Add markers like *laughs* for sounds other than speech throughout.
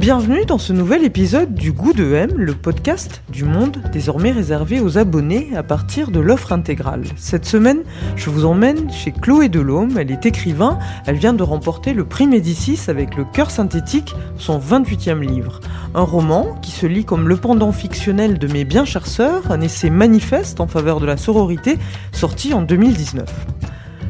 Bienvenue dans ce nouvel épisode du Goût de M, le podcast du monde désormais réservé aux abonnés à partir de l'offre intégrale. Cette semaine, je vous emmène chez Chloé Delhomme, elle est écrivain, elle vient de remporter le prix Médicis avec Le cœur synthétique, son 28e livre. Un roman qui se lit comme le pendant fictionnel de Mes bien chères sœurs, un essai manifeste en faveur de la sororité, sorti en 2019.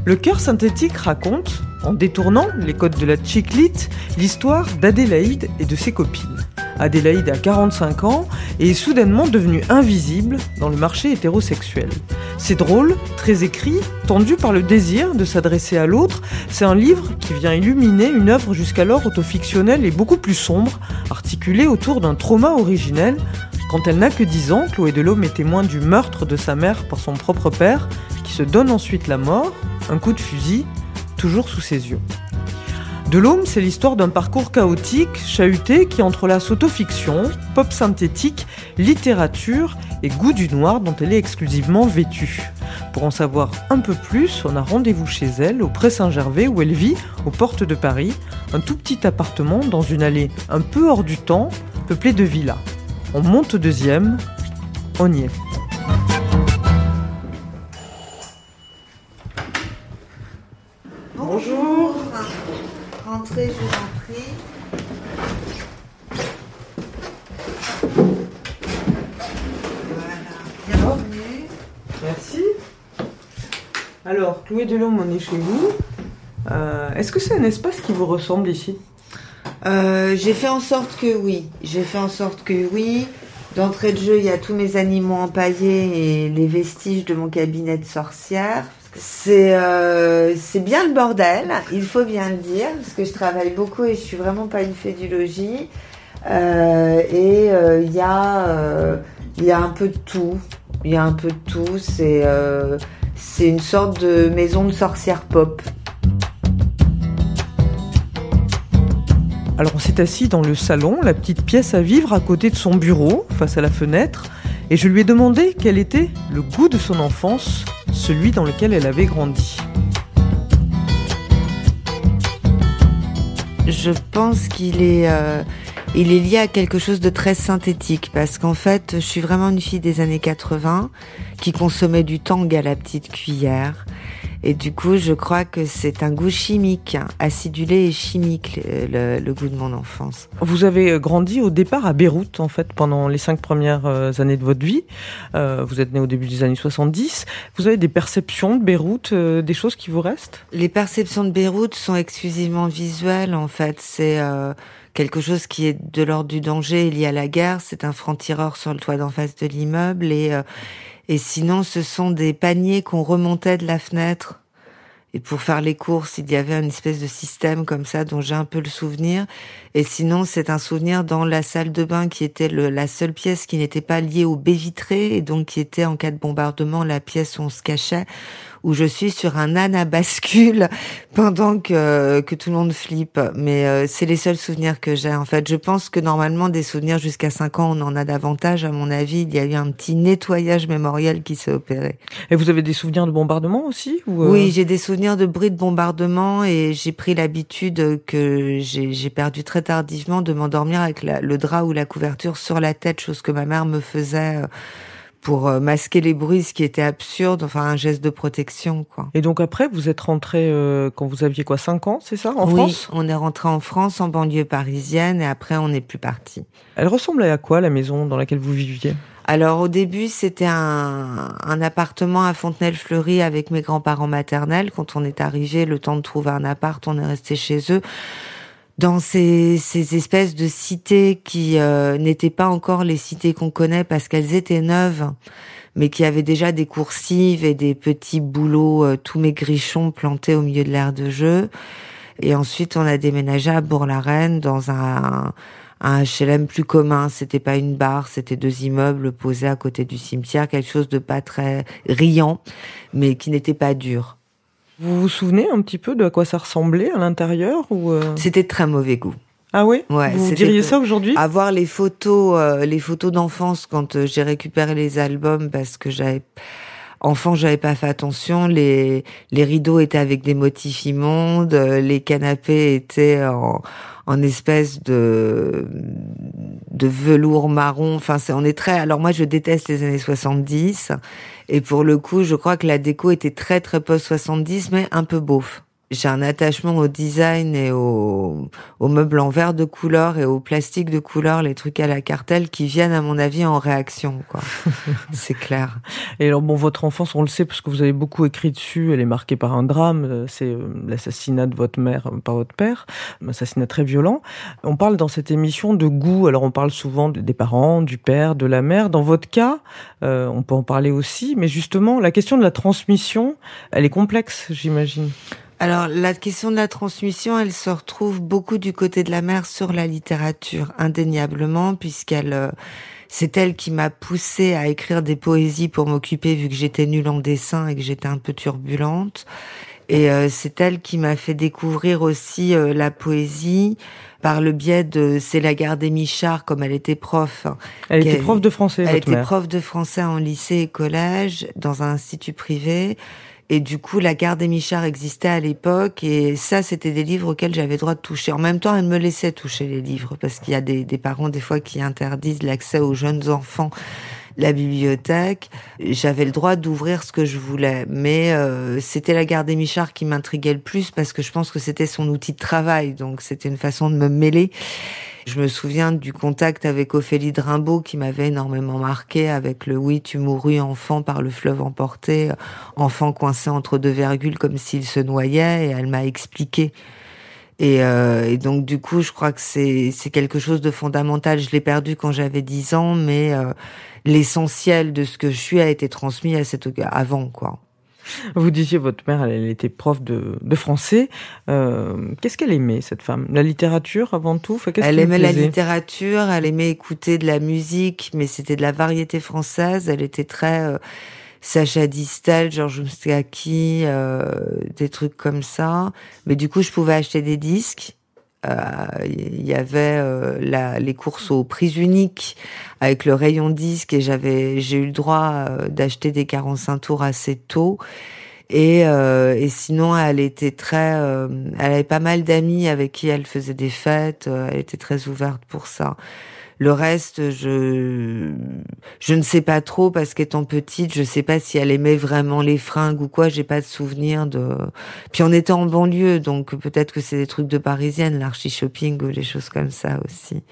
Le cœur synthétique raconte, en détournant les codes de la chiclite, l'histoire d'Adélaïde et de ses copines. Adélaïde a 45 ans et est soudainement devenue invisible dans le marché hétérosexuel. C'est drôle, très écrit, tendu par le désir de s'adresser à l'autre. C'est un livre qui vient illuminer une œuvre jusqu'alors autofictionnelle et beaucoup plus sombre, articulée autour d'un trauma originel. Quand elle n'a que 10 ans, Chloé Delhomme est témoin du meurtre de sa mère par son propre père, qui se donne ensuite la mort, un coup de fusil, toujours sous ses yeux. De l'homme, c'est l'histoire d'un parcours chaotique, chahuté, qui entrelace autofiction, pop synthétique, littérature et goût du noir dont elle est exclusivement vêtue. Pour en savoir un peu plus, on a rendez-vous chez elle, au Pré Saint-Gervais, où elle vit, aux portes de Paris, un tout petit appartement dans une allée un peu hors du temps, peuplée de villas. On monte au deuxième, on y est. chez vous. Euh, Est-ce que c'est un espace qui vous ressemble ici? Euh, j'ai fait en sorte que oui. J'ai fait en sorte que oui. D'entrée de jeu, il y a tous mes animaux empaillés et les vestiges de mon cabinet de sorcière. C'est euh, bien le bordel, il faut bien le dire, parce que je travaille beaucoup et je suis vraiment pas une fée du logis. Et il y y a un peu de tout. Il y a un peu de tout. C'est c'est une sorte de maison de sorcière pop. Alors, on s'est assis dans le salon, la petite pièce à vivre à côté de son bureau, face à la fenêtre, et je lui ai demandé quel était le goût de son enfance, celui dans lequel elle avait grandi. Je pense qu'il est, euh, il est lié à quelque chose de très synthétique parce qu'en fait, je suis vraiment une fille des années 80 qui consommait du tang à la petite cuillère. Et du coup, je crois que c'est un goût chimique, acidulé et chimique, le, le goût de mon enfance. Vous avez grandi au départ à Beyrouth, en fait, pendant les cinq premières euh, années de votre vie. Euh, vous êtes né au début des années 70. Vous avez des perceptions de Beyrouth, euh, des choses qui vous restent? Les perceptions de Beyrouth sont exclusivement visuelles, en fait. C'est euh, quelque chose qui est de l'ordre du danger lié à la guerre. C'est un franc-tireur sur le toit d'en face de l'immeuble et euh, et sinon, ce sont des paniers qu'on remontait de la fenêtre. Et pour faire les courses, il y avait une espèce de système comme ça dont j'ai un peu le souvenir. Et sinon, c'est un souvenir dans la salle de bain qui était le, la seule pièce qui n'était pas liée au baie vitré et donc qui était en cas de bombardement la pièce où on se cachait, où je suis sur un âne à bascule *laughs* pendant que, que tout le monde flippe. Mais euh, c'est les seuls souvenirs que j'ai. En fait, je pense que normalement, des souvenirs jusqu'à 5 ans, on en a davantage. À mon avis, il y a eu un petit nettoyage mémoriel qui s'est opéré. Et vous avez des souvenirs de bombardement aussi ou, euh, Oui, j'ai des souvenirs de bruit de bombardement et j'ai pris l'habitude que j'ai j'ai perdu très tardivement de m'endormir avec la- le drap ou la couverture sur la tête, chose que ma mère me faisait euh, pour euh, masquer les bruits, ce qui était absurde, enfin un geste de protection, quoi. Et donc après, vous êtes rentré euh, quand vous aviez quoi, 5 ans, c'est ça, en oui, France? on est rentré en France, en banlieue parisienne, et après on n'est plus parti. Elle ressemblait à quoi la maison dans laquelle vous viviez? Alors au début, c'était un, un appartement à Fontenelle-Fleury avec mes grands-parents maternels. Quand on est arrivé, le temps de trouver un appart, on est resté chez eux. Dans ces, ces espèces de cités qui euh, n'étaient pas encore les cités qu'on connaît parce qu'elles étaient neuves, mais qui avaient déjà des coursives et des petits boulots, euh, tous mes grichons plantés au milieu de l'aire de jeu. Et ensuite, on a déménagé à Bourg-la-Reine dans un, un HLM plus commun. C'était pas une barre, c'était deux immeubles posés à côté du cimetière, quelque chose de pas très riant, mais qui n'était pas dur. Vous vous souvenez un petit peu de à quoi ça ressemblait à l'intérieur ou euh C'était de très mauvais goût. Ah ouais, Ouais, Vous diriez ça aujourd'hui? Avoir les photos, euh, les photos d'enfance quand euh, j'ai récupéré les albums parce que j'avais enfant, j'avais pas fait attention. Les les rideaux étaient avec des motifs immondes, euh, les canapés étaient en en espèce de de velours marron. Enfin, c'est on est très. Alors moi, je déteste les années 70 et pour le coup, je crois que la déco était très très post 70, mais un peu beauf. J'ai un attachement au design et au, aux meubles en verre de couleur et au plastique de couleur, les trucs à la cartelle qui viennent à mon avis en réaction, quoi. *laughs* C'est clair. Et alors bon, votre enfance, on le sait parce que vous avez beaucoup écrit dessus. Elle est marquée par un drame. euh, C'est euh, l'assassinat de votre mère euh, par votre père, un assassinat très violent. On parle dans cette émission de goût. Alors on parle souvent de- des parents, du père, de la mère. Dans votre cas, euh, on peut en parler aussi. Mais justement, la question de la transmission, elle est complexe, j'imagine. Alors, la question de la transmission, elle se retrouve beaucoup du côté de la mère sur la littérature, indéniablement, puisqu'elle, euh, c'est elle qui m'a poussée à écrire des poésies pour m'occuper, vu que j'étais nulle en dessin et que j'étais un peu turbulente. Et euh, c'est elle qui m'a fait découvrir aussi euh, la poésie par le biais de C'est la gare des Michards, comme elle était prof. Elle était prof de français, Elle votre était mère. prof de français en lycée et collège, dans un institut privé. Et du coup, la gare des Michards existait à l'époque. Et ça, c'était des livres auxquels j'avais droit de toucher. En même temps, elle me laissait toucher les livres. Parce qu'il y a des, des parents, des fois, qui interdisent l'accès aux jeunes enfants la bibliothèque. J'avais le droit d'ouvrir ce que je voulais. Mais euh, c'était la gare des Michards qui m'intriguait le plus parce que je pense que c'était son outil de travail. Donc, c'était une façon de me mêler. Je me souviens du contact avec Ophélie de qui m'avait énormément marqué avec le oui, tu mourus enfant par le fleuve emporté, enfant coincé entre deux virgules comme s'il se noyait et elle m'a expliqué. Et, euh, et donc du coup, je crois que c'est c'est quelque chose de fondamental. Je l'ai perdu quand j'avais 10 ans, mais euh, l'essentiel de ce que je suis a été transmis à cette avant quoi. Vous disiez votre mère, elle, elle était prof de, de français. Euh, qu'est-ce qu'elle aimait cette femme? La littérature avant tout? Enfin, qu'est-ce Elle aimait la littérature, elle aimait écouter de la musique, mais c'était de la variété française. Elle était très euh, Sacha Distel, Georges Moustaki, euh, des trucs comme ça. Mais du coup, je pouvais acheter des disques. Euh, Il y avait euh, la, les courses aux prix uniques avec le rayon disque et j'avais j'ai eu le droit euh, d'acheter des 45 tours assez tôt. Et, euh, et sinon, elle était très, euh, elle avait pas mal d'amis avec qui elle faisait des fêtes. Elle était très ouverte pour ça. Le reste, je je ne sais pas trop parce qu'étant petite, je sais pas si elle aimait vraiment les fringues ou quoi. J'ai pas de souvenir de. Puis on était en banlieue, donc peut-être que c'est des trucs de parisienne, l'archi shopping ou des choses comme ça aussi.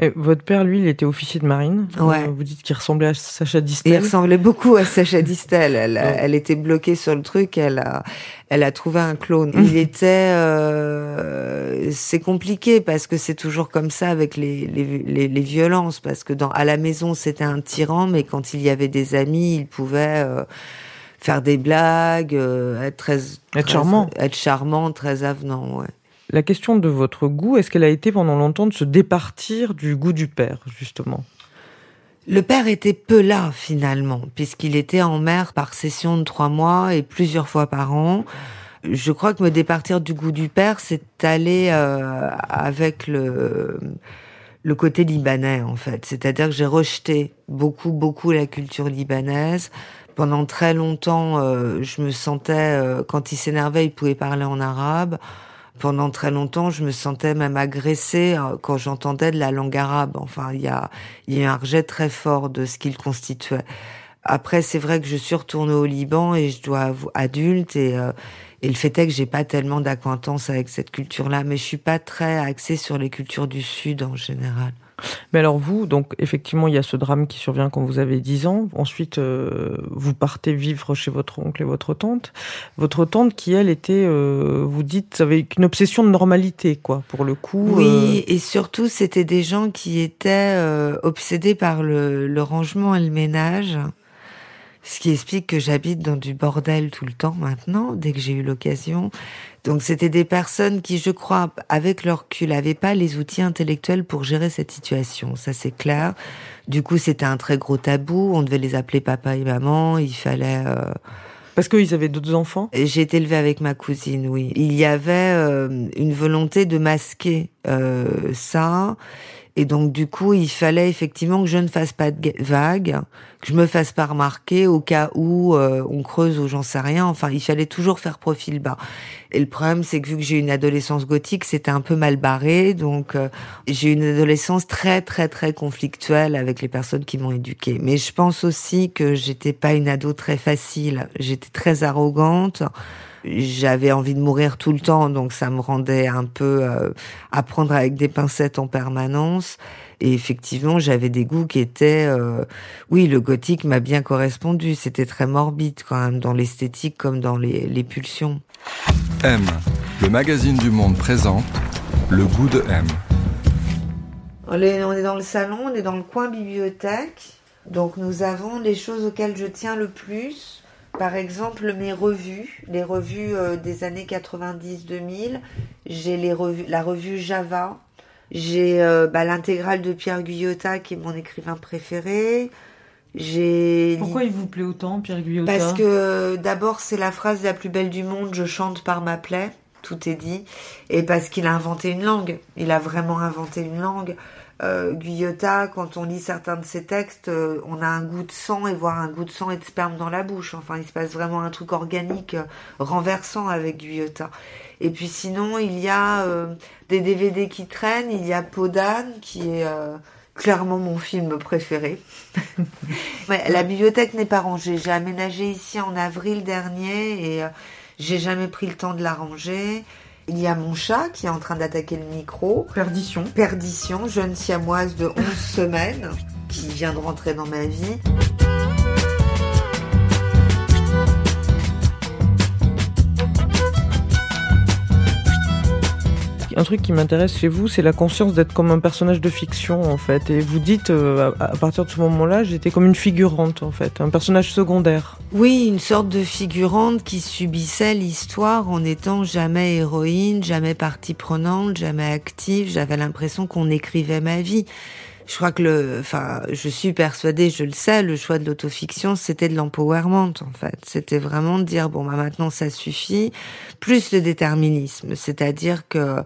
Et votre père, lui, il était officier de marine. Ouais. Vous dites qu'il ressemblait à Sacha Et il Distel. ressemblait beaucoup à Sacha *laughs* Distel. Elle, elle était bloquée sur le truc. Elle a, elle a trouvé un clone. Il était, euh, c'est compliqué parce que c'est toujours comme ça avec les, les, les, les violences. Parce que dans, à la maison, c'était un tyran, mais quand il y avait des amis, il pouvait euh, faire des blagues, euh, être très, très- charmant. être charmant, très avenant. Ouais. La question de votre goût, est-ce qu'elle a été pendant longtemps de se départir du goût du père, justement? Le père était peu là finalement, puisqu'il était en mer par session de trois mois et plusieurs fois par an. Je crois que me départir du goût du père, c'est aller euh, avec le le côté libanais en fait. C'est-à-dire que j'ai rejeté beaucoup beaucoup la culture libanaise. Pendant très longtemps, euh, je me sentais euh, quand il s'énervait, il pouvait parler en arabe. Pendant très longtemps, je me sentais même agressée euh, quand j'entendais de la langue arabe. Enfin, il y a, il y a un rejet très fort de ce qu'il constituait. Après, c'est vrai que je suis retournée au Liban et je dois adulte et euh, et le fait est que j'ai pas tellement d'acquaintance avec cette culture-là, mais je suis pas très axée sur les cultures du Sud en général. Mais alors vous, donc effectivement, il y a ce drame qui survient quand vous avez 10 ans. Ensuite, euh, vous partez vivre chez votre oncle et votre tante. Votre tante qui, elle, était, euh, vous dites, avait une obsession de normalité, quoi, pour le coup. Oui, et surtout, c'était des gens qui étaient euh, obsédés par le, le rangement et le ménage. Ce qui explique que j'habite dans du bordel tout le temps maintenant, dès que j'ai eu l'occasion. Donc c'était des personnes qui, je crois, avec leur recul, n'avaient pas les outils intellectuels pour gérer cette situation. Ça c'est clair. Du coup, c'était un très gros tabou. On devait les appeler papa et maman. Il fallait. Euh... Parce qu'ils avaient d'autres enfants? J'ai été élevée avec ma cousine, oui. Il y avait euh, une volonté de masquer euh, ça et donc du coup, il fallait effectivement que je ne fasse pas de vagues, que je me fasse pas remarquer au cas où euh, on creuse ou j'en sais rien. Enfin, il fallait toujours faire profil bas. Et le problème, c'est que vu que j'ai une adolescence gothique, c'était un peu mal barré. Donc euh, j'ai une adolescence très très très conflictuelle avec les personnes qui m'ont éduquée. Mais je pense aussi que j'étais pas une ado très facile. J'étais très arrogante j'avais envie de mourir tout le temps, donc ça me rendait un peu euh, à prendre avec des pincettes en permanence. Et effectivement, j'avais des goûts qui étaient, euh, oui, le gothique m'a bien correspondu. C'était très morbide quand même dans l'esthétique comme dans les, les pulsions. M, le magazine du monde présente le goût de M. On est, on est dans le salon, on est dans le coin bibliothèque. Donc nous avons les choses auxquelles je tiens le plus. Par exemple, mes revues, les revues euh, des années 90-2000, j'ai les revues, la revue Java, j'ai euh, bah, l'intégrale de Pierre Guyotat qui est mon écrivain préféré. J'ai Pourquoi il vous plaît autant Pierre Guyotat Parce que d'abord c'est la phrase la plus belle du monde, je chante par ma plaie, tout est dit, et parce qu'il a inventé une langue, il a vraiment inventé une langue euh, Guyota, quand on lit certains de ses textes, euh, on a un goût de sang et voire un goût de sang et de sperme dans la bouche. Enfin, il se passe vraiment un truc organique euh, renversant avec Guyota. Et puis sinon, il y a euh, des DVD qui traînent. Il y a Podane, qui est clairement mon film préféré. *laughs* la bibliothèque n'est pas rangée. J'ai aménagé ici en avril dernier et j'ai jamais pris le temps de la ranger. Il y a mon chat qui est en train d'attaquer le micro. Perdition. Perdition, jeune siamoise de 11 semaines qui vient de rentrer dans ma vie. Un truc qui m'intéresse chez vous, c'est la conscience d'être comme un personnage de fiction, en fait. Et vous dites, euh, à partir de ce moment-là, j'étais comme une figurante, en fait, un personnage secondaire. Oui, une sorte de figurante qui subissait l'histoire en étant jamais héroïne, jamais partie prenante, jamais active. J'avais l'impression qu'on écrivait ma vie. Je crois que le, enfin, je suis persuadée, je le sais, le choix de l'autofiction, c'était de l'empowerment, en fait. C'était vraiment de dire, bon, bah, maintenant, ça suffit. Plus le déterminisme. C'est-à-dire que,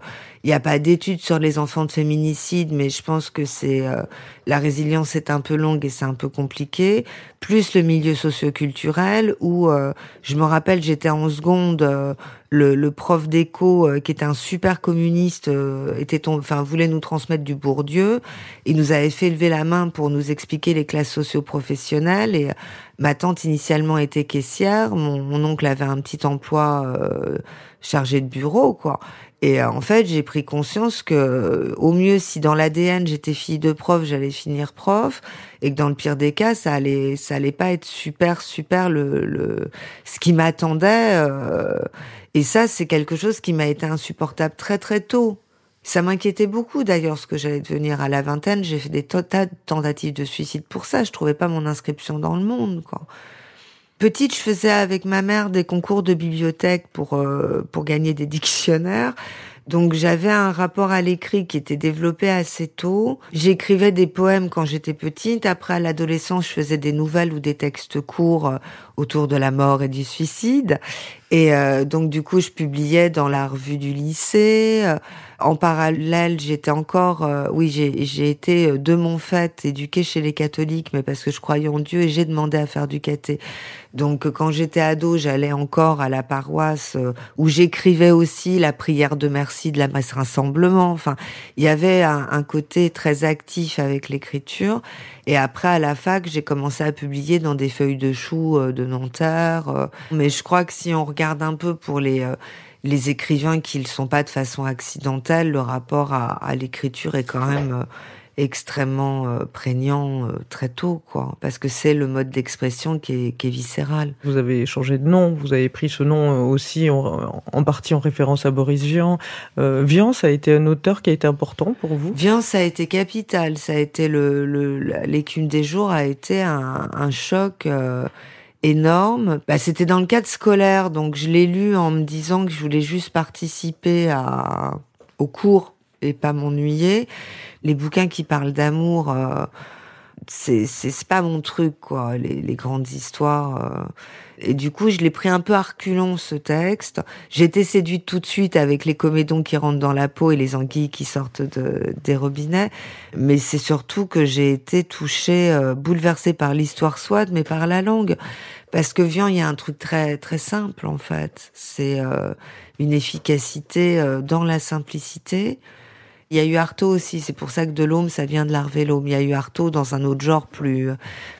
il n'y a pas d'études sur les enfants de féminicide, mais je pense que c'est euh, la résilience est un peu longue et c'est un peu compliqué. Plus le milieu socioculturel où euh, je me rappelle j'étais en seconde, euh, le, le, prof d'éco qui était un super communiste était enfin voulait nous transmettre du Bourdieu. Il nous avait fait lever la main pour nous expliquer les classes socio-professionnelles et ma tante initialement était caissière, mon, mon oncle avait un petit emploi chargé de bureau quoi. Et euh, en fait, j'ai pris conscience que, au mieux, si dans l'ADN j'étais fille de prof, j'allais finir prof, et que dans le pire des cas, ça allait, ça allait pas être super, super le, le ce qui m'attendait. Euh, et ça, c'est quelque chose qui m'a été insupportable très très tôt. Ça m'inquiétait beaucoup d'ailleurs ce que j'allais devenir à la vingtaine. J'ai fait des tas de tentatives de suicide pour ça. Je trouvais pas mon inscription dans le monde, quoi. Petite, je faisais avec ma mère des concours de bibliothèque pour euh, pour gagner des dictionnaires. Donc j'avais un rapport à l'écrit qui était développé assez tôt. J'écrivais des poèmes quand j'étais petite. Après, à l'adolescence, je faisais des nouvelles ou des textes courts euh, autour de la mort et du suicide. Et euh, donc du coup, je publiais dans la revue du lycée. En parallèle, j'étais encore, euh, oui, j'ai été euh, de mon fait éduquée chez les catholiques, mais parce que je croyais en Dieu et j'ai demandé à faire du caté. Donc euh, quand j'étais ado, j'allais encore à la paroisse où j'écrivais aussi la prière de merci de la messe rassemblement. Enfin, il y avait un, un côté très actif avec l'écriture. Et après, à la fac, j'ai commencé à publier dans des feuilles de chou de Nanterre. Mais je crois que si on regarde un peu pour les les écrivains qui ne sont pas de façon accidentelle, le rapport à, l'écriture est quand même euh, extrêmement euh, prégnant euh, très tôt, quoi, parce que c'est le mode d'expression qui est, viscéral. Vous avez changé de nom, vous avez pris ce nom aussi en, partie en référence à Boris Vian. Vian, ça a été un auteur qui a été important pour vous? Vian, ça a été capital, ça a été le l'écume des jours a été un, choc énorme. Bah, c'était dans le cadre scolaire, donc je l'ai lu en me disant que je voulais juste participer à, au cours et pas m'ennuyer. Les bouquins qui parlent d'amour, euh, c'est c'est pas mon truc quoi. Les, les grandes histoires. Euh. Et du coup, je l'ai pris un peu à reculons ce texte. J'ai été séduite tout de suite avec les comédons qui rentrent dans la peau et les anguilles qui sortent de, des robinets. Mais c'est surtout que j'ai été touchée, euh, bouleversée par l'histoire soit, mais par la langue. Parce que Vian, il y a un truc très très simple en fait. C'est euh, une efficacité dans la simplicité il y a eu Artaud aussi, c'est pour ça que de l'homme, ça vient de l'Arvélome. Il y a eu Artaud dans un autre genre plus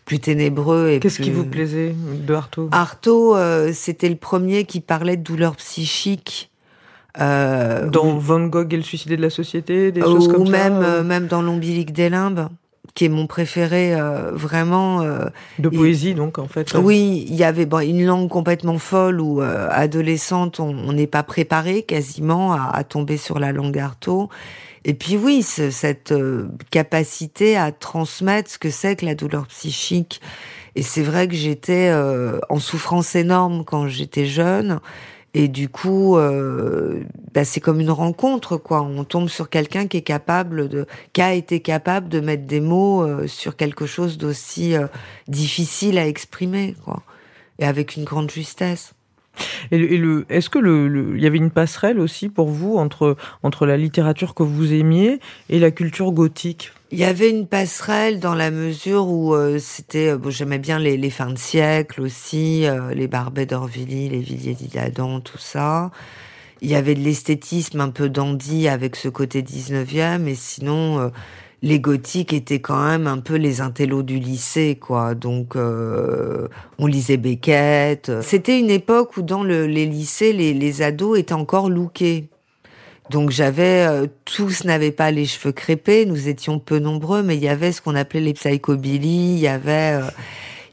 plus ténébreux. et Qu'est-ce qui vous plaisait de Artaud? Artaud, euh, c'était le premier qui parlait de douleurs psychiques. Euh, dans Van Gogh et le suicidé de la société, des choses comme ou même, ça euh, même dans l'ombilique des limbes qui est mon préféré euh, vraiment de poésie donc en fait oui il y avait bon, une langue complètement folle où adolescente on n'est pas préparé quasiment à, à, tomber sur la langue Artaud et puis oui, cette euh, capacité à transmettre ce que c'est que la douleur psychique. Et c'est vrai que j'étais euh, en souffrance énorme quand j'étais jeune. Et du coup, euh, bah c'est comme une rencontre, quoi. On tombe sur quelqu'un qui est capable de, qui a été capable de mettre des mots sur quelque chose d'aussi difficile à exprimer, quoi. Et avec une grande justesse. Et, le, est-ce que le, il y avait une passerelle aussi pour vous entre entre la littérature que vous aimiez et la culture gothique? Il y avait une passerelle dans la mesure où euh, c'était, euh, bon, j'aimais bien les, les, fins de siècle aussi, euh, les Barbet d'Orvilly, les Villiers d'Isle-Adam, tout ça. Il y avait de l'esthétisme un peu dandy avec ce côté 19e, et sinon les gothiques étaient quand même un peu les intellos du lycée, quoi. Donc, euh, on lisait Beckett. C'était une époque où dans les lycées, les, ados étaient encore lookés. Donc j'avais euh, tous n'avaient pas les cheveux crépés, nous étions peu nombreux, mais il y avait ce qu'on appelait les psychobilly, il y avait euh,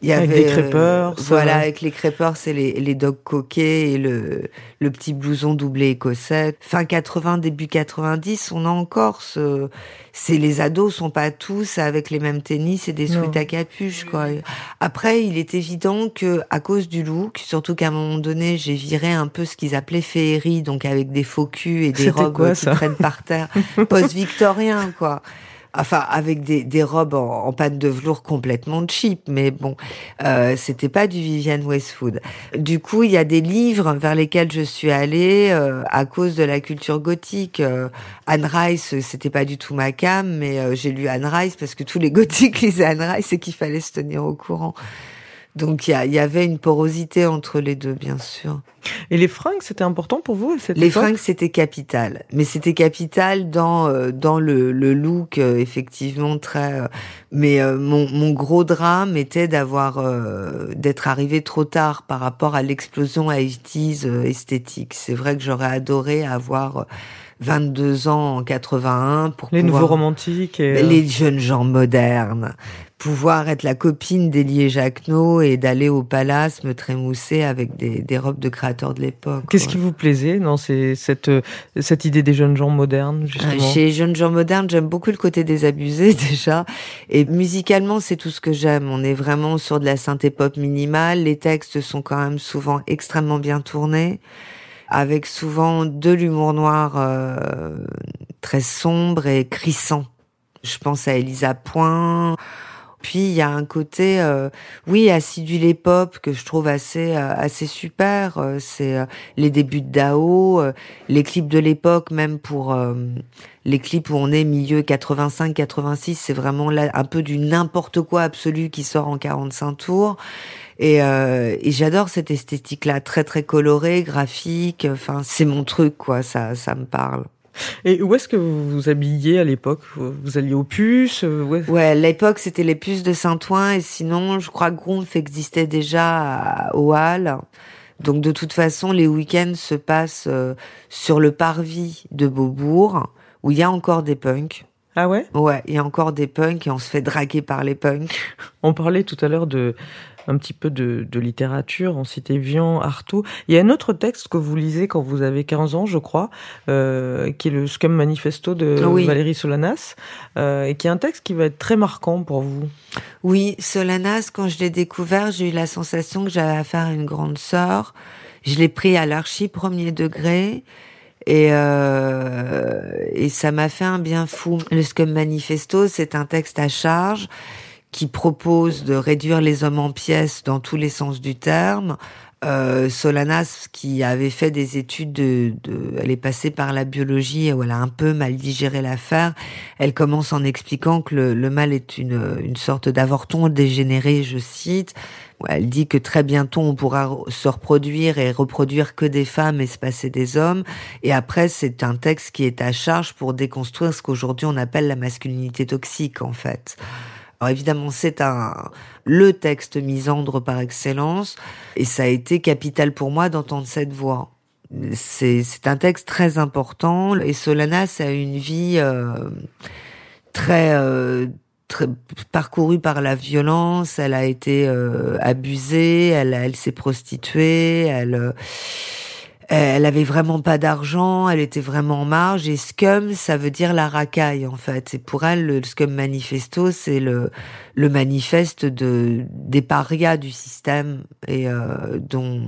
il y avait, avec les crêpeurs. voilà, avec les crêpeurs, c'est les, les dogs coquets et le, le petit blouson doublé écossais. Fin 80, début 90, on a encore ce, c'est les ados sont pas tous avec les mêmes tennis et des sweats à capuche, quoi. Après, il est évident que, à cause du look, surtout qu'à un moment donné, j'ai viré un peu ce qu'ils appelaient féerie, donc avec des faux culs et des robes qui traînent par terre. Post-victorien, quoi enfin avec des, des robes en, en, pâte de velours complètement cheap, mais bon, euh, c'était pas du Vivienne Westwood. Du coup, il y a des livres vers lesquels je suis allée euh, à cause de la culture gothique. Euh, Anne Rice, c'était pas du tout ma cam, mais euh, j'ai lu Anne Rice parce que tous les gothiques *laughs* lisaient Anne Rice et qu'il fallait se tenir au courant. Donc il y, avait une porosité entre les deux, bien sûr. Et les fringues, c'était important pour vous cette Les fringues, c'était capital, mais c'était capital dans euh, dans le, le look euh, effectivement très. Euh, mais mon, mon gros drame était d'avoir d'être arrivé trop tard par rapport à l'explosion 80 esthétique. C'est vrai que j'aurais adoré avoir 22 ans en 81 pour les nouveaux romantiques et les jeunes gens modernes pouvoir être la copine d'Elie Jacquenot et d'aller au palace me trémousser avec des, des robes de créateurs de l'époque. Qu'est-ce qui vous plaisait dans cette, cette idée des jeunes gens modernes, justement? Chez les jeunes gens modernes, j'aime beaucoup le côté désabusé *laughs* déjà. Et musicalement, c'est tout ce que j'aime. On est vraiment sur de la synthé pop minimale. Les textes sont quand même souvent extrêmement bien tournés avec souvent de l'humour noir euh, très sombre et crissant. Je pense à Elisa Point, puis il y a un côté, euh, oui, acidulé pop que je trouve assez euh, assez super. Euh, c'est les débuts de Dao, les clips de l'époque, même pour les clips où on est milieu 85-86, c'est vraiment là un peu du n'importe quoi absolu qui sort en 45 tours. Et, et j'adore cette esthétique-là, très très colorée, graphique. Enfin, c'est mon truc, quoi. Ça, ça me parle. Et où est-ce que vous vous habilliez à l'époque? Vous alliez aux puces euh, Ouais, à l'époque c'était les puces de Saint-Ouen et sinon je crois que Gronf existait déjà au Hall. Donc de toute façon les week-ends se passent euh, sur le parvis de Beaubourg où il y a encore des punks. Ah ouais? Ouais, il y a encore des punks et on se fait draguer par les punks. On parlait tout à l'heure de un petit peu de, de, littérature, on citait Vian, Artaud. Il y a un autre texte que vous lisez quand vous avez 15 ans, je crois, euh, qui est le Scum Manifesto de Valérie Solanas, euh, et qui est un texte qui va être très marquant pour vous. Oui, Solanas, quand je l'ai découvert, j'ai eu la sensation que j'avais affaire à une grande sœur. Je l'ai pris à l'archi premier degré. Et, euh, et ça m'a fait un bien fou. Le Scum Manifesto, c'est un texte à charge qui propose de réduire les hommes en pièces dans tous les sens du terme. Euh, Solanas, qui avait fait des études de, de, elle est passée par la biologie où elle a un peu mal digéré l'affaire. Elle commence en expliquant que le, le mal est une, une sorte d'avorton dégénéré, je cite. Elle dit que très bientôt on pourra se reproduire et reproduire que des femmes et se passer des hommes. Et après, c'est un texte qui est à charge pour déconstruire ce qu'aujourd'hui on appelle la masculinité toxique, en fait. Alors évidemment, c'est un le texte misandre par excellence, et ça a été capital pour moi d'entendre cette voix. C'est un texte très important, et Solanas a une vie euh, très euh, Très, parcourue par la violence, elle a été euh, abusée, elle, elle s'est prostituée, elle, euh, elle avait vraiment pas d'argent, elle était vraiment en marge. Et scum, ça veut dire la racaille en fait. Et pour elle, le scum manifesto, c'est le le manifeste de des parias du système et euh, dont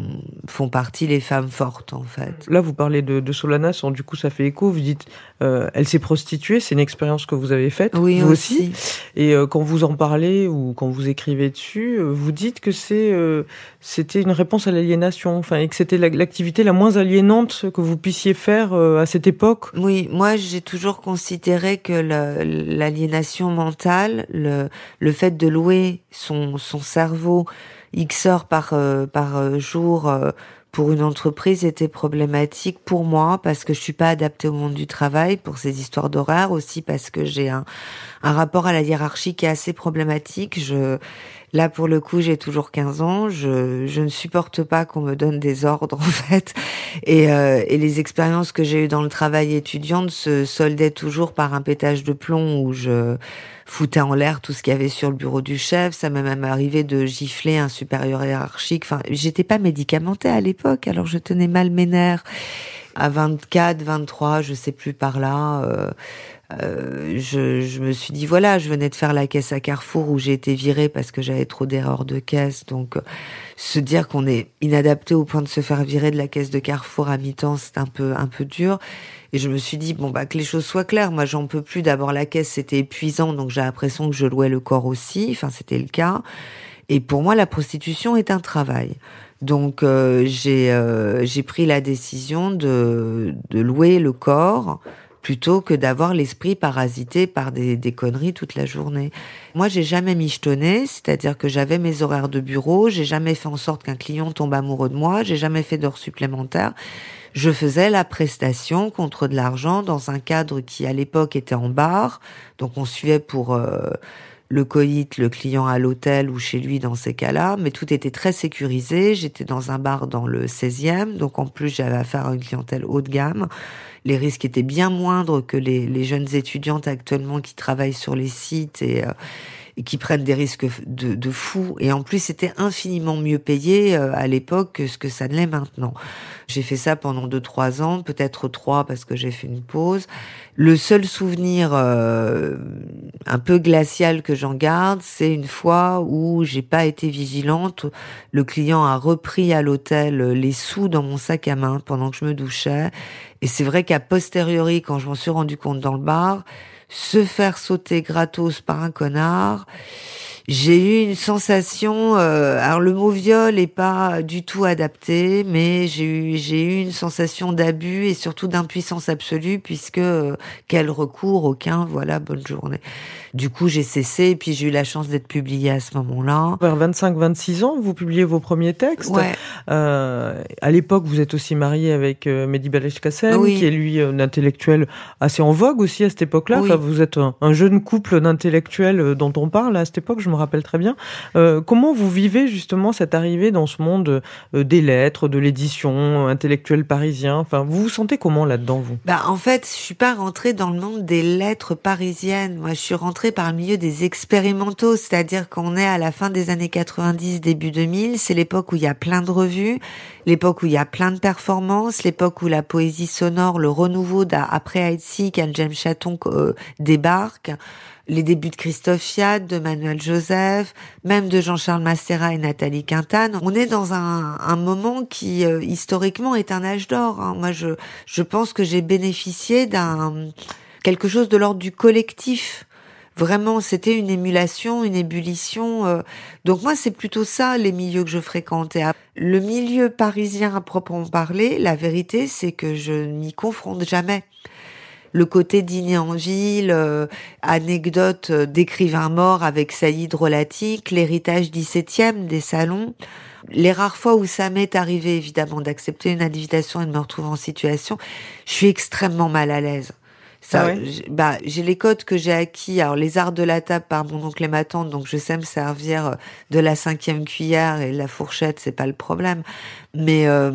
font partie les femmes fortes en fait. Là, vous parlez de, de Solanas, du coup, ça fait écho. Vous dites, euh, elle s'est prostituée, c'est une expérience que vous avez faite, oui, vous aussi. Et euh, quand vous en parlez ou quand vous écrivez dessus, euh, vous dites que c'est euh, c'était une réponse à l'aliénation, enfin, et que c'était l'activité la moins aliénante que vous puissiez faire euh, à cette époque. Oui, moi, j'ai toujours considéré que l'aliénation mentale, le, le fait de louer son, son cerveau X heures par, euh, par euh, jour euh, pour une entreprise était problématique pour moi parce que je suis pas adaptée au monde du travail pour ces histoires d'horaire aussi parce que j'ai un, un rapport à la hiérarchie qui est assez problématique. Je Là, pour le coup, j'ai toujours 15 ans. Je, ne supporte pas qu'on me donne des ordres, *laughs* en fait. Et, euh, et les expériences que j'ai eues dans le travail étudiant se soldaient toujours par un pétage de plomb où je foutais en l'air tout ce qu'il y avait sur le bureau du chef. Ça m'est même arrivé de gifler un supérieur hiérarchique. Enfin, j'étais pas médicamentée à l'époque, alors je tenais mal mes nerfs. À 24, 23, je sais plus par là. Euh, euh, je, je, me suis dit voilà, je venais de faire la caisse à Carrefour où j'ai été virée parce que j'avais trop d'erreurs de caisse. Donc, euh, se dire qu'on est inadapté au point de se faire virer de la caisse de Carrefour à mi-temps, c'est un peu un peu dur. Et je me suis dit bon bah que les choses soient claires. Moi, j'en peux plus. D'abord, la caisse c'était épuisant, donc j'ai l'impression que je louais le corps aussi. Enfin, c'était le cas. Et pour moi, la prostitution est un travail. Donc euh, j'ai euh, j'ai pris la décision de de louer le corps plutôt que d'avoir l'esprit parasité par des, des, conneries toute la journée. Moi, j'ai jamais michetonné, c'est-à-dire que j'avais mes horaires de bureau, j'ai jamais fait en sorte qu'un client tombe amoureux de moi, j'ai jamais fait d'heures supplémentaires. Je faisais la prestation contre de l'argent dans un cadre qui, à l'époque, était en bar. Donc, on suivait pour euh, le coït, le client à l'hôtel ou chez lui dans ces cas-là, mais tout était très sécurisé. J'étais dans un bar dans le 16e, donc en plus j'avais affaire à une clientèle haut de gamme les risques étaient bien moindres que les, jeunes étudiantes actuellement qui travaillent sur les sites et, euh, et qui prennent des risques de, de fou. Et en plus, c'était infiniment mieux payé euh, à l'époque que ce que ça ne l'est maintenant. J'ai fait ça pendant deux, trois ans, peut-être trois parce que j'ai fait une pause. Le seul souvenir euh, un peu glacial que j'en garde, c'est une fois où j'ai pas été vigilante. Le client a repris à l'hôtel les sous dans mon sac à main pendant que je me douchais. Et c'est vrai qu'à posteriori, quand je m'en suis rendu compte dans le bar, se faire sauter gratos par un connard, j'ai eu une sensation. Euh, alors le mot viol est pas du tout adapté, mais j'ai eu j'ai eu une sensation d'abus et surtout d'impuissance absolue puisque euh, quel recours aucun. Voilà, bonne journée. Du coup, j'ai cessé et puis j'ai eu la chance d'être publiée à ce moment-là. Vers 25-26 ans, vous publiez vos premiers textes. Ouais. Euh, à l'époque, vous êtes aussi marié avec euh, Mehdi Balech Kassem, oui. qui est lui un intellectuel assez en vogue aussi à cette époque-là. Oui. Enfin, vous êtes un, un jeune couple d'intellectuels dont on parle à cette époque, je rappelle très bien. Euh, comment vous vivez justement cette arrivée dans ce monde euh, des lettres, de l'édition, intellectuel parisien Enfin, vous vous sentez comment là-dedans, vous? Bah, En fait, je suis pas rentrée dans le monde des lettres parisiennes. Moi, je suis rentrée par le milieu des expérimentaux, c'est-à-dire qu'on est à la fin des années 90, début 2000. C'est l'époque où il y a plein de revues, l'époque où il y a plein de performances, l'époque où la poésie sonore, le renouveau d'après Haïti, quand James Chaton euh, débarque les débuts de Christophe Fiat, de Manuel Joseph, même de Jean-Charles Masséra et Nathalie Quintane. On est dans un, un moment qui euh, historiquement est un âge d'or. Hein. Moi, je, je pense que j'ai bénéficié d'un quelque chose de l'ordre du collectif. Vraiment, c'était une émulation, une ébullition. Euh. Donc moi, c'est plutôt ça les milieux que je fréquentais. Le milieu parisien à proprement parler, la vérité, c'est que je n'y confronte jamais le côté dîner en ville, euh, anecdote euh, d'écrivain mort avec Saïd Rolatique, l'héritage 17e des salons. Les rares fois où ça m'est arrivé, évidemment, d'accepter une invitation et de me retrouver en situation, je suis extrêmement mal à l'aise. Ça, ah bah, j'ai les codes que j'ai acquis. Alors, les arts de la table par mon oncle et ma tante, donc je sais me servir euh, de la cinquième cuillère et la fourchette, c'est pas le problème. Mais euh,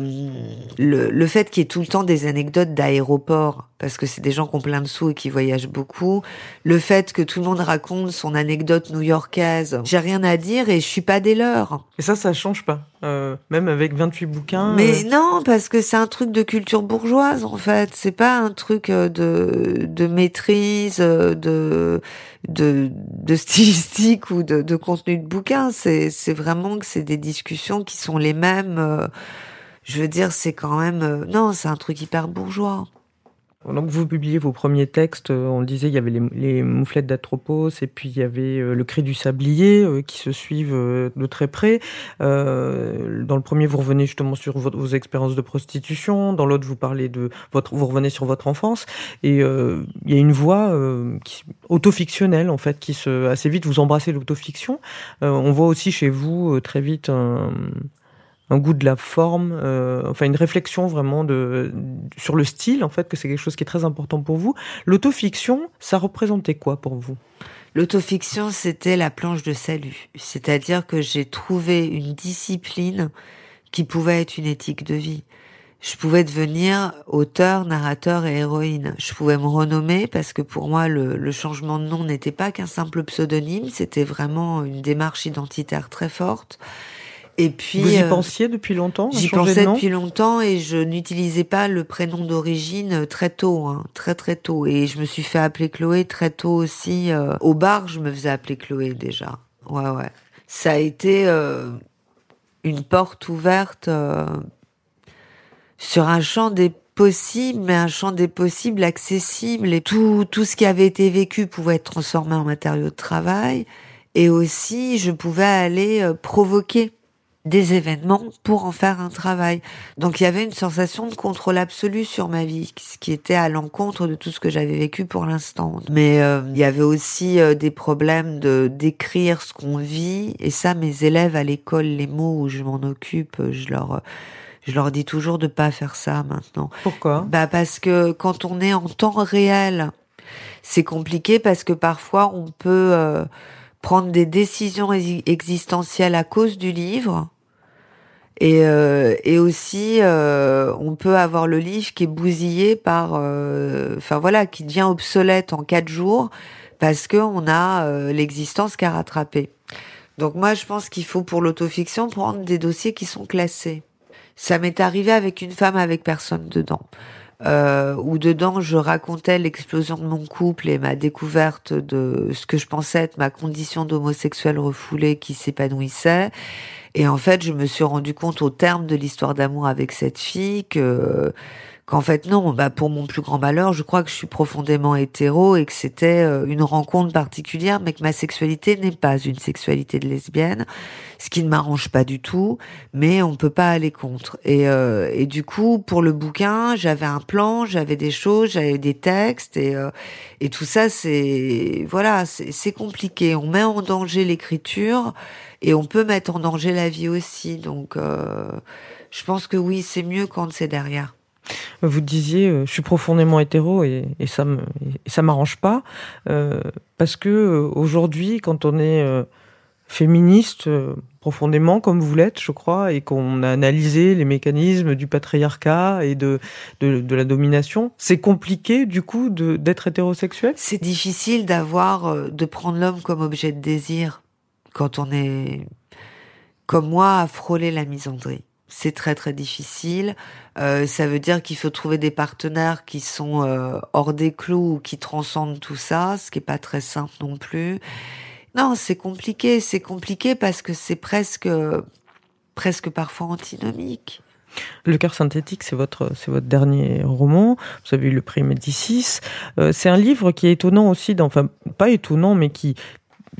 le, le fait qu'il y ait tout le temps des anecdotes d'aéroport, parce que c'est des gens qui ont plein de sous et qui voyagent beaucoup, le fait que tout le monde raconte son anecdote new-yorkaise, j'ai rien à dire et je suis pas des leurs. Et ça, ça change pas, euh, même avec 28 bouquins. Mais euh. non, parce que c'est un truc de culture bourgeoise en fait. C'est pas un truc euh, de, de maîtrise, de de, de stylistique ou de, de contenu de bouquin. C'est, c'est vraiment que c'est des discussions qui sont les mêmes. Euh, je veux dire, c'est quand même... Euh, non, c'est un truc hyper bourgeois. Donc vous publiez vos premiers textes, euh, on le disait, il y avait les, mouflettes d'Atropos et puis il y avait euh, le cri du sablier euh, qui se suivent de très près. dans le premier, vous revenez justement sur vos expériences de prostitution. Dans l'autre, vous parlez de votre, vous revenez sur votre enfance. Et il y a une voix qui, autofictionnelle en fait qui se assez vite vous embrassez l'autofiction. on voit aussi chez vous très vite un un goût de la forme, euh, enfin une réflexion vraiment de sur le style en fait que c'est quelque chose qui est très important pour vous. L'autofiction, ça représentait quoi pour vous? L'autofiction, c'était la planche de salut, c'est-à-dire que j'ai trouvé une discipline qui pouvait être une éthique de vie. Je pouvais devenir auteur, narrateur et héroïne. Je pouvais me renommer parce que pour moi, le, le changement de nom n'était pas qu'un simple pseudonyme, c'était vraiment une démarche identitaire très forte. Et puis, vous y euh, pensiez depuis longtemps J'y pensais depuis longtemps et je n'utilisais pas le prénom d'origine euh, très tôt, hein, très très tôt. Et je me suis fait appeler Chloé très tôt aussi. Euh, au bar, je me faisais appeler Chloé déjà. Ouais, ouais. Ça a été une porte ouverte sur un champ des possibles, mais un champ des possibles accessible. Et tout, tout ce qui avait été vécu pouvait être transformé en matériau de travail. Et aussi, je pouvais aller provoquer des événements pour en faire un travail. Donc il y avait une sensation de contrôle absolu sur ma vie, ce qui était à l'encontre de tout ce que j'avais vécu pour l'instant. Mais euh, il y avait aussi euh, des problèmes de d'écrire ce qu'on vit et ça mes élèves à l'école les mots où je m'en occupe, je leur je leur dis toujours de pas faire ça maintenant. Pourquoi? Bah parce que quand on est en temps réel, c'est compliqué parce que parfois on peut euh, prendre des décisions existentielles à cause du livre. Et, euh, et aussi, euh, on peut avoir le livre qui est bousillé par, euh, enfin voilà, qui devient obsolète en quatre jours parce que on a l'existence qu'à rattraper. Donc moi, je pense qu'il faut pour l'autofiction prendre des dossiers qui sont classés. Ça m'est arrivé avec une femme avec personne dedans euh, où dedans je racontais l'explosion de mon couple et ma découverte de ce que je pensais être ma condition d'homosexuel refoulé qui s'épanouissait. Et en fait, je me suis rendu compte au terme de l'histoire d'amour avec cette fille que qu'en fait non, bah pour mon plus grand malheur, je crois que je suis profondément hétéro et que c'était euh, une rencontre particulière, mais que ma sexualité n'est pas une sexualité de lesbienne, ce qui ne m'arrange pas du tout, mais on peut pas aller contre. Et, euh, et du coup, pour le bouquin, j'avais un plan, j'avais des choses, j'avais des textes et euh, et tout ça, c'est voilà, c'est compliqué. On met en danger l'écriture et on peut mettre en danger la vie aussi. Donc, je pense que oui, c'est mieux quand c'est derrière. Vous disiez, euh, je suis profondément hétéro et, ça me, ça m'arrange pas euh, parce que euh, aujourd'hui, quand on est féministe euh, profondément comme vous l'êtes, je crois, et qu'on a analysé les mécanismes du patriarcat et de, de, de la domination. C'est compliqué, du coup, d'être hétérosexuel? C'est difficile d'avoir, euh, de prendre l'homme comme objet de désir quand on est, comme moi, à frôler la misandrie. C'est très très difficile. Euh, ça veut dire qu'il faut trouver des partenaires qui sont euh, hors des clous ou qui transcendent tout ça, ce qui est pas très simple non plus. Non, c'est compliqué, c'est compliqué parce que c'est presque, presque parfois antinomique. Le cœur synthétique, c'est votre, c'est votre dernier roman. Vous avez eu le prix Médicis. Euh, c'est un livre qui est étonnant aussi, dans, enfin pas étonnant, mais qui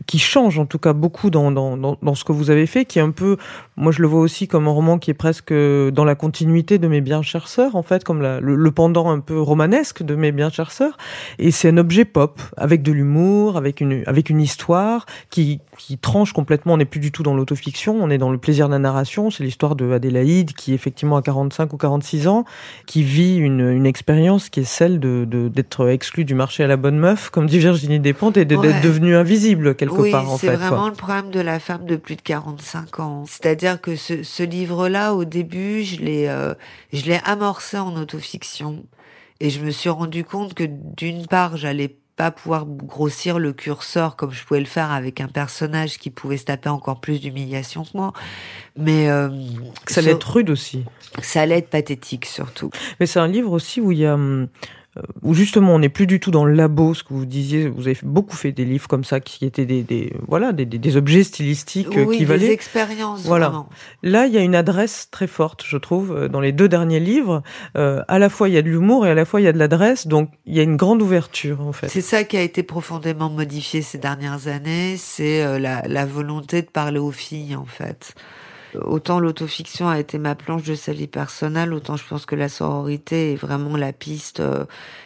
qui change en tout cas beaucoup dans, dans, dans, ce que vous avez fait, qui est un peu, moi je le vois aussi comme un roman qui est presque dans la continuité de mes bien chères sœurs, en fait, comme la, le, pendant un peu romanesque de mes bien chères sœurs. Et c'est un objet pop, avec de l'humour, avec une, avec une histoire qui, qui tranche complètement. On n'est plus du tout dans l'autofiction, on est dans le plaisir de la narration. C'est l'histoire de Adélaïde qui, effectivement, a 45 ou 46 ans, qui vit une, une expérience qui est celle de, d'être exclue du marché à la bonne meuf, comme dit Virginie Despentes, et d'être devenue invisible oui, c'est vraiment le problème de la femme de plus de 45 ans. C'est-à-dire que ce, ce livre-là, au début, je l'ai, euh, je l'ai amorcé en autofiction, et je me suis rendu compte que d'une part, j'allais pas pouvoir grossir le curseur comme je pouvais le faire avec un personnage qui pouvait se taper encore plus d'humiliation que moi. Mais euh, ça allait être rude aussi. Ça allait être pathétique surtout. Mais c'est un livre aussi où il y a hum, où justement on n'est plus du tout dans le labo, ce que vous disiez, vous avez beaucoup fait des livres comme ça qui étaient des, des voilà des, des, objets stylistiques euh, oui, qui valaient des expériences. Voilà. Vraiment. Là, il y a une adresse très forte, je trouve, euh, dans les deux derniers livres. Euh, à la fois il y a de l'humour et à la fois il y a de l'adresse, donc il y a une grande ouverture en fait. C'est ça qui a été profondément modifié ces dernières années, c'est la, la volonté de parler aux filles en fait. Autant l'autofiction a été ma planche de salut personnelle, autant je pense que la sororité est vraiment la piste, euh,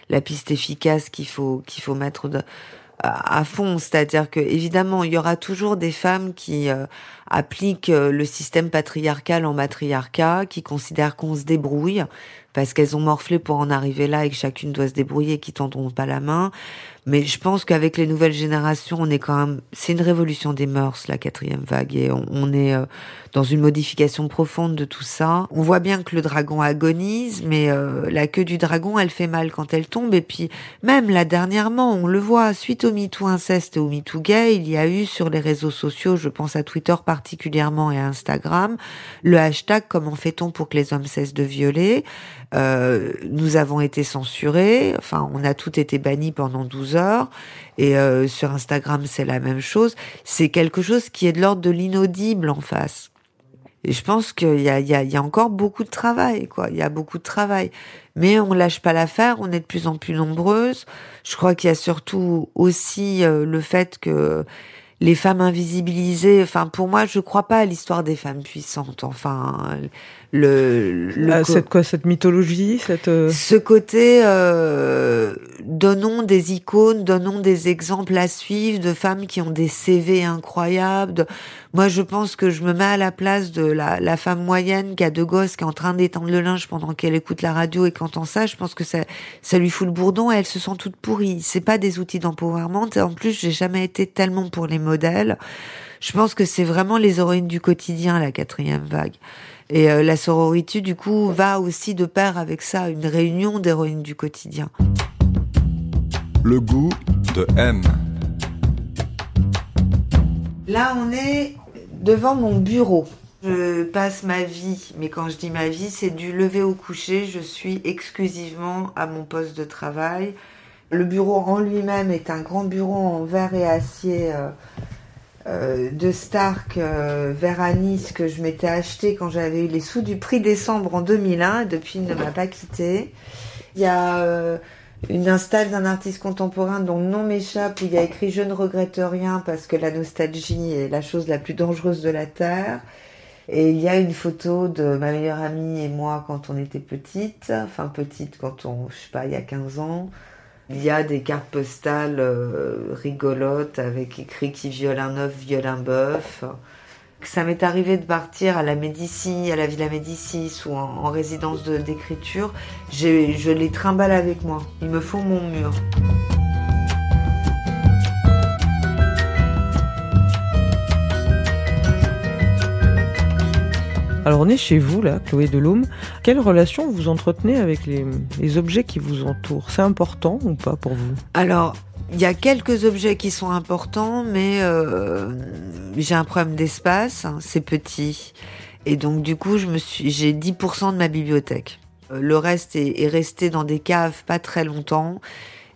la piste efficace qu'il faut qu'il faut mettre à, fond. C'est-à-dire que évidemment, il y aura toujours des femmes qui euh, appliquent euh, le système patriarcal en matriarcat, qui considèrent qu'on se débrouille parce qu'elles ont morflé pour en arriver là et que chacune doit se débrouiller, qui tendront pas la main. Mais je pense qu'avec les nouvelles générations, on est quand même, c'est une révolution des mœurs, la quatrième vague, et on, est euh, dans une modification profonde de tout ça. On voit bien que le dragon agonise, mais euh, la queue du dragon, elle fait mal quand elle tombe. Et puis, même là dernièrement, on le voit, suite au MeToo inceste et au MeToo gay, il y a eu sur les réseaux sociaux, je pense à Twitter particulièrement et Instagram, le hashtag comment fait-on pour que les hommes cessent de violer? Euh, nous avons été censurés, enfin on a tout été banni pendant 12 heures, et euh, sur Instagram c'est la même chose. C'est quelque chose qui est de l'ordre de l'inaudible en face. Et je pense qu'il y a, y a encore beaucoup de travail, quoi. Il y a beaucoup de travail. Mais on lâche pas l'affaire, on est de plus en plus nombreuses. Je crois qu'il y a surtout aussi euh, le fait que les femmes invisibilisées. Enfin, pour moi, je crois pas à l'histoire des femmes puissantes. Enfin, le, le ah, cette quoi, cette mythologie, cette euh, ce côté euh, donnons des icônes, donnons des exemples à suivre de femmes qui ont des CV incroyables. Moi, je pense que je me mets à la place de la, la femme moyenne qui a deux gosses, qui est en train d'étendre le linge pendant qu'elle écoute la radio et qu'entend ça. Je pense que ça, ça lui fout le bourdon et elle se sent toute pourrie. C'est pas des outils d'empowerment. En plus, j'ai jamais été tellement pour les modèles. Je pense que c'est vraiment les héroïnes du quotidien, la quatrième vague. Et euh, la sororité, du coup, va aussi de pair avec ça, une réunion d'héroïnes du quotidien. Le goût de M. Là, on est devant mon bureau. Je passe ma vie, mais quand je dis ma vie, c'est du lever au coucher. Je suis exclusivement à mon poste de travail. Le bureau en lui-même est un grand bureau en verre et acier euh, euh, de Stark euh, vers Anis que je m'étais acheté quand j'avais eu les sous du prix décembre en 2001 et depuis il ne m'a pas quitté. Il y a euh, une installe d'un artiste contemporain dont le nom m'échappe où il y a écrit Je ne regrette rien parce que la nostalgie est la chose la plus dangereuse de la Terre. Et il y a une photo de ma meilleure amie et moi quand on était petite, enfin petite quand on, je sais pas, il y a 15 ans. Il y a des cartes postales euh, rigolotes avec écrit qui viole un œuf, viole un bœuf. Ça m'est arrivé de partir à la Médicis, à la Villa Médicis ou en, en résidence d'écriture. Je les trimballe avec moi. Ils me font mon mur. Alors on est chez vous là, Chloé Delhomme. Quelle relation vous entretenez avec les, objets qui vous entourent? C'est important ou pas pour vous? Alors, il y a quelques objets qui sont importants, mais euh, j'ai un problème d'espace, hein, c'est petit. Et donc du coup, je me suis, j'ai 10% de ma bibliothèque. Euh, Le reste est, est resté dans des caves pas très longtemps.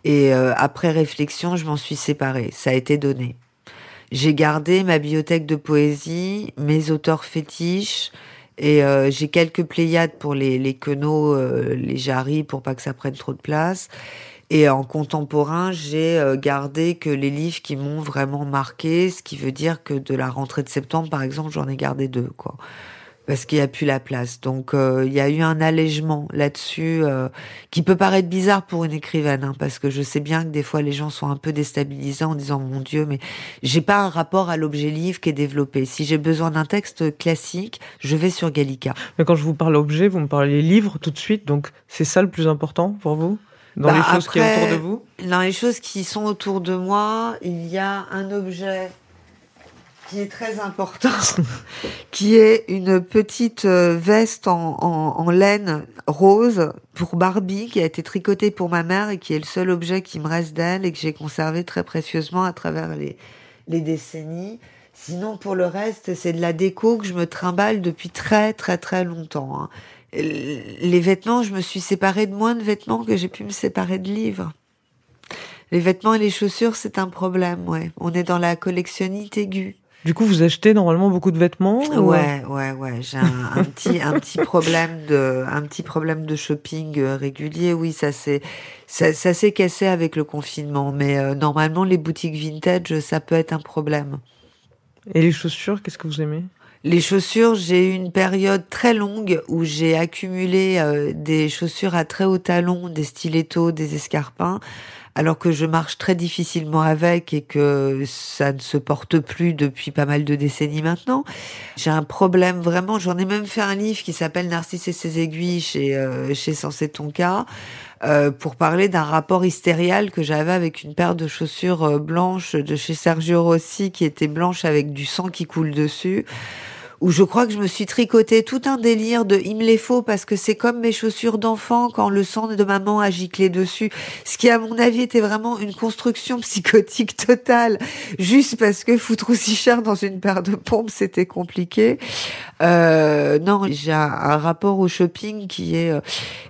Et euh, après réflexion, je m'en suis séparée. Ça a été donné. J'ai gardé ma bibliothèque de poésie, mes auteurs fétiches, et euh, j'ai quelques pléiades pour les, les euh, les jarries, pour pas que ça prenne trop de place. Et en contemporain, j'ai euh, gardé que les livres qui m'ont vraiment marqué, ce qui veut dire que de la rentrée de septembre, par exemple, j'en ai gardé deux, quoi. Parce qu'il n'y a plus la place. Donc, euh, il y a eu un allègement là-dessus euh, qui peut paraître bizarre pour une écrivaine, hein, parce que je sais bien que des fois les gens sont un peu déstabilisés en disant mon Dieu, mais j'ai pas un rapport à l'objet livre qui est développé. Si j'ai besoin d'un texte classique, je vais sur Gallica. Mais quand je vous parle objet, vous me parlez livre tout de suite, donc c'est ça le plus important pour vous Dans Bah, les choses qui est autour de vous? Dans les choses qui sont autour de moi, il y a un objet qui est très important, *laughs* qui est une petite euh, veste en, laine rose pour Barbie qui a été tricotée pour ma mère et qui est le seul objet qui me reste d'elle et que j'ai conservé très précieusement à travers les, les décennies. Sinon, pour le reste, c'est de la déco que je me trimballe depuis très très très longtemps. hein. Les vêtements, je me suis séparée de moins de vêtements que j'ai pu me séparer de livres. Les vêtements et les chaussures, c'est un problème, ouais. On est dans la collectionnite aiguë. Du coup, vous achetez normalement beaucoup de vêtements ou- Ouais, ouais, ouais. J'ai un, un petit, un petit problème de, un petit problème de shopping euh, régulier. Oui, ça s'est, ça, ça s'est cassé avec le confinement. Mais euh, normalement, les boutiques vintage, ça peut être un problème. Et les chaussures, qu'est-ce que vous aimez? Les chaussures, j'ai eu une période très longue où j'ai accumulé euh, des chaussures à très haut talon, des stilettos, des escarpins, alors que je marche très difficilement avec et que ça ne se porte plus depuis pas mal de décennies maintenant. J'ai un problème vraiment, j'en ai même fait un livre qui s'appelle Narcisse et ses aiguilles chez, euh, chez Sensé Tonka. euh, pour parler d'un rapport hystérial que j'avais avec une paire de chaussures euh, blanches de chez Sergio Rossi qui était blanche avec du sang qui coule dessus où je crois que je me suis tricoté tout un délire de il me les faut parce que c'est comme mes chaussures d'enfant quand le sang de maman a giclé dessus. Ce qui, à mon avis, était vraiment une construction psychotique totale. Juste parce que foutre aussi cher dans une paire de pompes, c'était compliqué. Euh, non, j'ai un, rapport au shopping qui est, euh,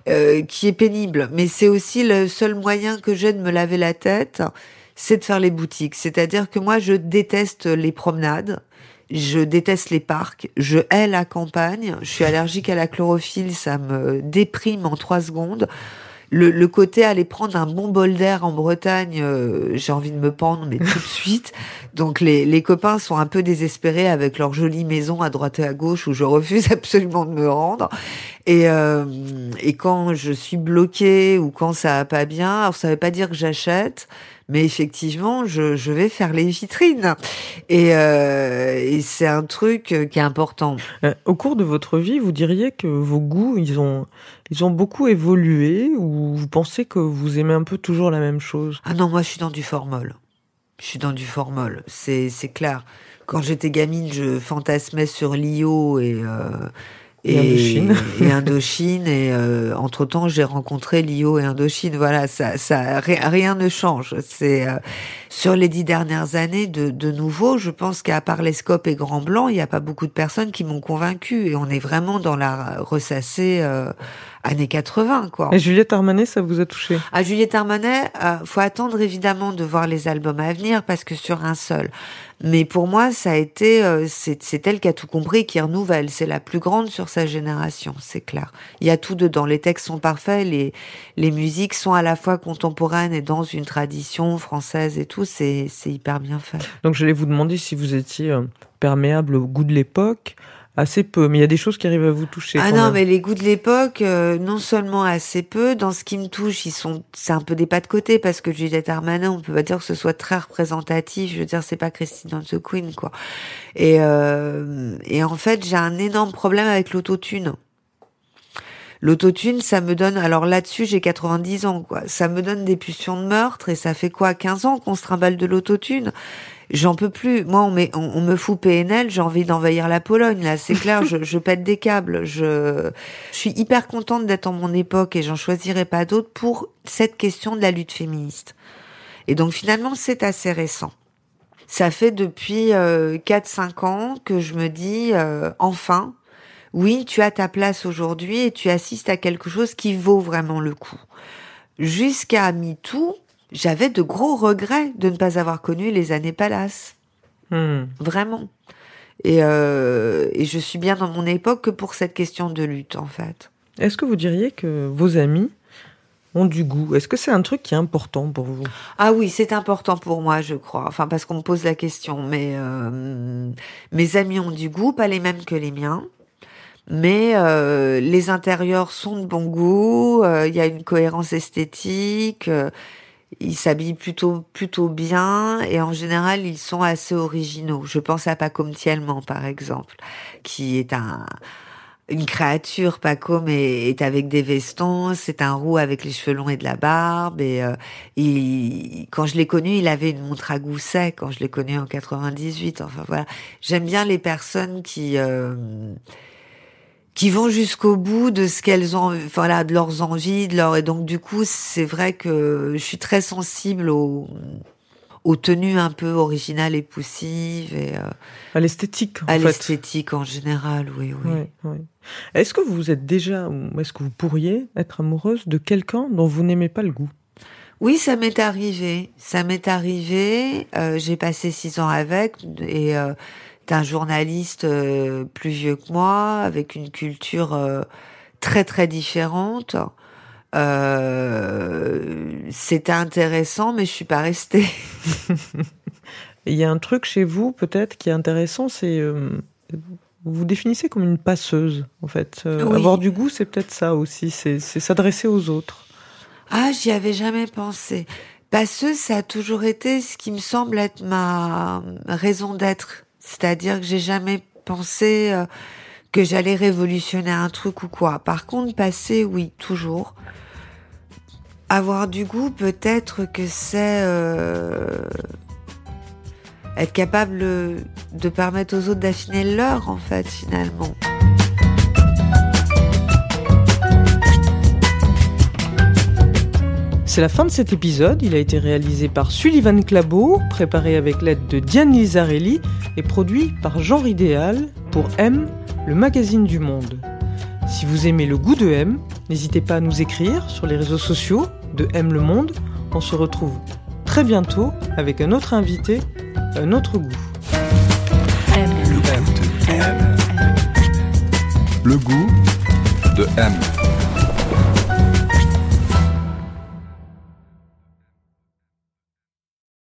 euh, qui est pénible. Mais c'est aussi le seul moyen que j'ai de me laver la tête, c'est de faire les boutiques. C'est-à-dire que moi, je déteste les promenades. Je déteste les parcs, je hais la campagne, je suis allergique à la chlorophylle, ça me déprime en trois secondes. Le, le côté aller prendre un bon bol d'air en Bretagne, euh, j'ai envie de me pendre, mais tout de *laughs* suite. Donc les, les copains sont un peu désespérés avec leur jolie maison à droite et à gauche où je refuse *laughs* absolument de me rendre. Et, euh, et quand je suis bloquée ou quand ça va pas bien, alors ça veut pas dire que j'achète, mais effectivement, je, je vais faire les vitrines. Et, euh, et c'est un truc euh, qui est important. Euh, Au cours de votre vie, vous diriez que vos goûts, ils ont, ils ont beaucoup évolué ou vous pensez que vous aimez un peu toujours la même chose? Ah non, moi je suis dans du formol. Je suis dans du formol, c'est c'est clair. Quand j'étais gamine, je fantasmais sur Lio et euh, Et Indochine. *laughs* et Indochine et entre temps j'ai rencontré Lio et Indochine. Voilà, ça ça ri- rien ne change. C'est euh, sur les dix dernières années de de nouveau, je pense qu'à part les scopes et Grand Blanc, il n'y a pas beaucoup de personnes qui m'ont convaincu et on est vraiment dans la ressassée euh, années 80 quoi. Et Juliette Armanet, ça vous a touché? À Juliette Armanet, euh, faut attendre évidemment de voir les albums à venir parce que sur un seul. Mais pour moi, ça a été, euh, c'est elle qui a tout compris, qui renouvelle. C'est la plus grande sur sa génération, c'est clair. Il y a tout dedans. Les textes sont parfaits, les les musiques sont à la fois contemporaines et dans une tradition française et tout. C'est c'est hyper bien fait. Donc j'allais vous demander si vous étiez euh, perméable au goût de l'époque. Assez peu, mais il y a des choses qui arrivent à vous toucher. Ah non, même. mais les goûts de l'époque, euh, non seulement assez peu, dans ce qui me touche, ils sont, c'est un peu des pas de côté parce que Juliette Armanin, on peut pas dire que ce soit très représentatif. Je veux dire, c'est pas Christine and the Queen, quoi. Et euh, et en fait, j'ai un énorme problème avec l'autotune. L'autotune, ça me donne, alors là-dessus, j'ai 90 ans, quoi. Ça me donne des pulsions de meurtre et ça fait quoi, 15 ans qu'on se trimballe de l'autotune? J'en peux plus. Moi, on, on, me fout PNL, j'ai envie d'envahir la Pologne. Là, c'est clair, je, je pète des câbles. Je, je suis hyper contente d'être en mon époque et j'en choisirai pas d'autres pour cette question de la lutte féministe. Et donc finalement, c'est assez récent. Ça fait depuis euh, 4-5 ans que je me dis, euh, enfin, oui, tu as ta place aujourd'hui et tu assistes à quelque chose qui vaut vraiment le coup. Jusqu'à MeToo, j'avais de gros regrets de ne pas avoir connu les années Palace. Hmm. Vraiment. Et, euh, et je suis bien dans mon époque que pour cette question de lutte, en fait. Est-ce que vous diriez que vos amis ont du goût? Est-ce que c'est un truc qui est important pour vous? Ah oui, c'est important pour moi, je crois. Enfin, parce qu'on me pose la question. Mais euh, mes amis ont du goût, pas les mêmes que les miens. Mais euh, les intérieurs sont de bon goût. Il y a une cohérence esthétique. Ils s'habillent plutôt plutôt bien et en général ils sont assez originaux. Je pense à Paco Thielman par exemple, qui est un une créature, Paco, mais est avec des vestons. C'est un roux avec les cheveux longs et de la barbe. Et euh, il, quand je l'ai connu, il avait une montre à gousset. Quand je l'ai connu en 98. Enfin voilà, j'aime bien les personnes qui euh, qui vont jusqu'au bout de ce qu'elles ont, voilà, de leurs envies, de leur. Et donc du coup, c'est vrai que je suis très sensible aux aux tenues un peu originales et poussives et euh, à l'esthétique. À l'esthétique en général, oui, oui. oui, Est-ce que vous êtes déjà, ou est-ce que vous pourriez être amoureuse de quelqu'un dont vous n'aimez pas le goût? Oui, ça m'est arrivé. Ça m'est arrivé. Euh, j'ai passé six ans avec et euh, un journaliste euh, plus vieux que moi, avec une culture très très différente. Euh, c'était intéressant, mais je suis pas restée. *laughs* Il y a un truc chez vous, peut-être, qui est intéressant, c'est euh, vous vous définissez comme une passeuse, en fait. Euh, avoir du goût, c'est peut-être ça aussi, c'est s'adresser aux autres. Ah, j'y avais jamais pensé. Passeuse, ça a toujours été ce qui me semble être ma raison d'être. C'est-à-dire que j'ai jamais pensé que j'allais révolutionner un truc ou quoi. Par contre, passer, oui, toujours. Avoir du goût, peut-être que c'est euh, être capable de permettre aux autres d'affiner leur, en fait, finalement. C'est la fin de cet épisode. Il a été réalisé par Sullivan Clabot, préparé avec l'aide de Diane Lizarelli et produit par Genre Idéal pour M, le magazine du monde. Si vous aimez le goût de M, n'hésitez pas à nous écrire sur les réseaux sociaux de M le Monde. On se retrouve très bientôt avec un autre invité, un autre goût. Le goût de M.